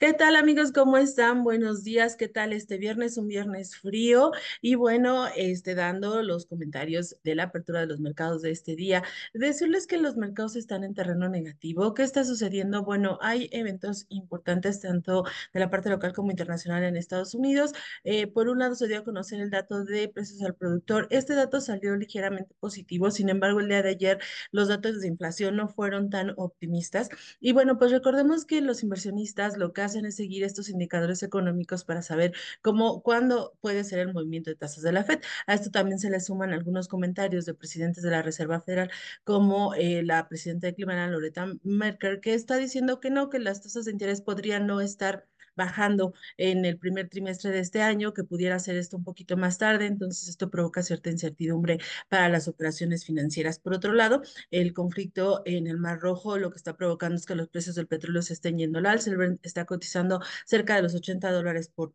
¿Qué tal amigos? ¿Cómo están? Buenos días. ¿Qué tal este viernes? Un viernes frío y bueno, este dando los comentarios de la apertura de los mercados de este día. Decirles que los mercados están en terreno negativo. ¿Qué está sucediendo? Bueno, hay eventos importantes tanto de la parte local como internacional en Estados Unidos. Eh, por un lado se dio a conocer el dato de precios al productor. Este dato salió ligeramente positivo. Sin embargo, el día de ayer los datos de inflación no fueron tan optimistas. Y bueno, pues recordemos que los inversionistas lo que hacen es seguir estos indicadores económicos para saber cómo, cuándo puede ser el movimiento de tasas de la Fed. A esto también se le suman algunos comentarios de presidentes de la Reserva Federal, como eh, la presidenta de Cleveland, Loretta Merker, que está diciendo que no, que las tasas de interés podrían no estar bajando en el primer trimestre de este año, que pudiera hacer esto un poquito más tarde, entonces esto provoca cierta incertidumbre para las operaciones financieras. Por otro lado, el conflicto en el Mar Rojo lo que está provocando es que los precios del petróleo se estén yendo al alza, el está cotizando cerca de los 80 dólares por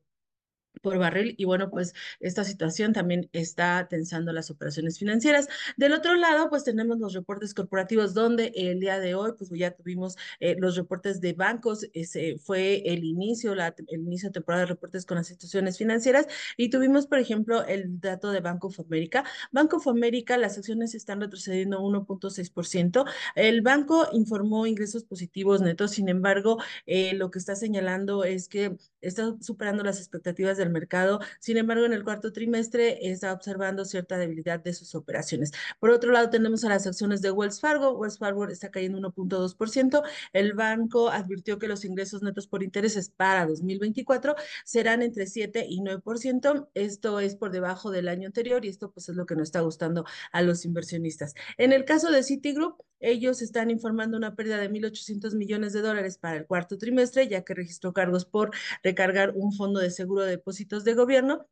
por barril y bueno, pues esta situación también está tensando las operaciones financieras. Del otro lado, pues tenemos los reportes corporativos donde el día de hoy, pues ya tuvimos eh, los reportes de bancos, ese fue el inicio, la, el inicio de temporada de reportes con las instituciones financieras y tuvimos, por ejemplo, el dato de Banco of America. Banco of America, las acciones están retrocediendo 1.6%. El banco informó ingresos positivos netos, sin embargo, eh, lo que está señalando es que está superando las expectativas del mercado. Sin embargo, en el cuarto trimestre está observando cierta debilidad de sus operaciones. Por otro lado, tenemos a las acciones de Wells Fargo. Wells Fargo está cayendo 1.2%. El banco advirtió que los ingresos netos por intereses para 2024 serán entre 7 y 9%. Esto es por debajo del año anterior y esto pues es lo que nos está gustando a los inversionistas. En el caso de Citigroup, ellos están informando una pérdida de 1.800 millones de dólares para el cuarto trimestre, ya que registró cargos por recargar un fondo de seguro de depósitos de gobierno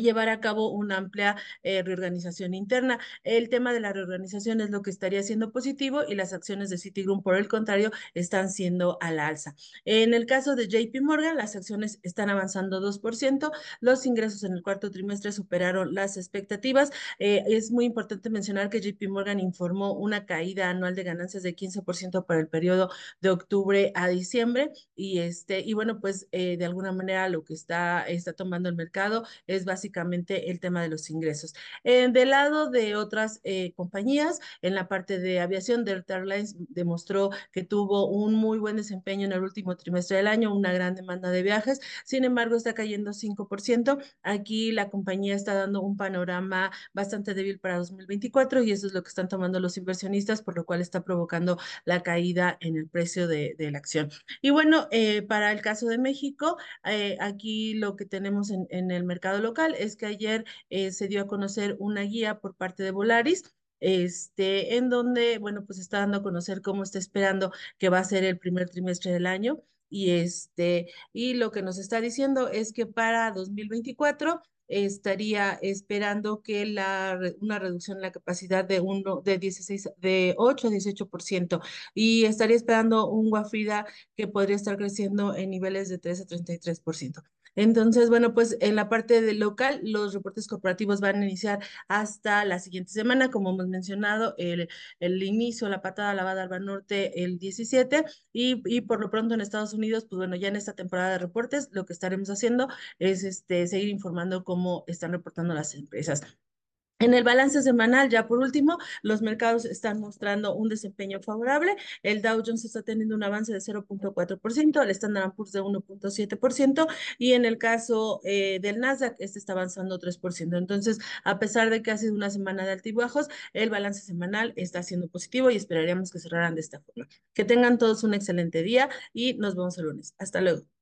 llevar a cabo una amplia eh, reorganización interna. El tema de la reorganización es lo que estaría siendo positivo y las acciones de Citigroup, por el contrario, están siendo a la alza. En el caso de JP Morgan, las acciones están avanzando 2%, los ingresos en el cuarto trimestre superaron las expectativas. Eh, es muy importante mencionar que JP Morgan informó una caída anual de ganancias de 15% para el periodo de octubre a diciembre y este y bueno, pues eh, de alguna manera lo que está está tomando el mercado es básicamente básicamente el tema de los ingresos. Eh, del lado de otras eh, compañías, en la parte de aviación, Delta Airlines demostró que tuvo un muy buen desempeño en el último trimestre del año, una gran demanda de viajes, sin embargo está cayendo 5%. Aquí la compañía está dando un panorama bastante débil para 2024 y eso es lo que están tomando los inversionistas, por lo cual está provocando la caída en el precio de, de la acción. Y bueno, eh, para el caso de México, eh, aquí lo que tenemos en, en el mercado local es que ayer eh, se dio a conocer una guía por parte de Volaris este, en donde, bueno, pues está dando a conocer cómo está esperando que va a ser el primer trimestre del año. Y este, y lo que nos está diciendo es que para 2024 estaría esperando que la, una reducción en la capacidad de, uno, de, 16, de 8 a 18% y estaría esperando un guafrida que podría estar creciendo en niveles de 3 a 33%. Entonces, bueno, pues en la parte del local, los reportes corporativos van a iniciar hasta la siguiente semana, como hemos mencionado, el, el inicio, la patada la va a dar Banorte el 17 y, y por lo pronto en Estados Unidos, pues bueno, ya en esta temporada de reportes, lo que estaremos haciendo es este, seguir informando cómo están reportando las empresas. En el balance semanal, ya por último, los mercados están mostrando un desempeño favorable. El Dow Jones está teniendo un avance de 0.4%, el Standard Poor's de 1.7% y en el caso eh, del Nasdaq, este está avanzando 3%. Entonces, a pesar de que ha sido una semana de altibajos, el balance semanal está siendo positivo y esperaríamos que cerraran de esta forma. Que tengan todos un excelente día y nos vemos el lunes. Hasta luego.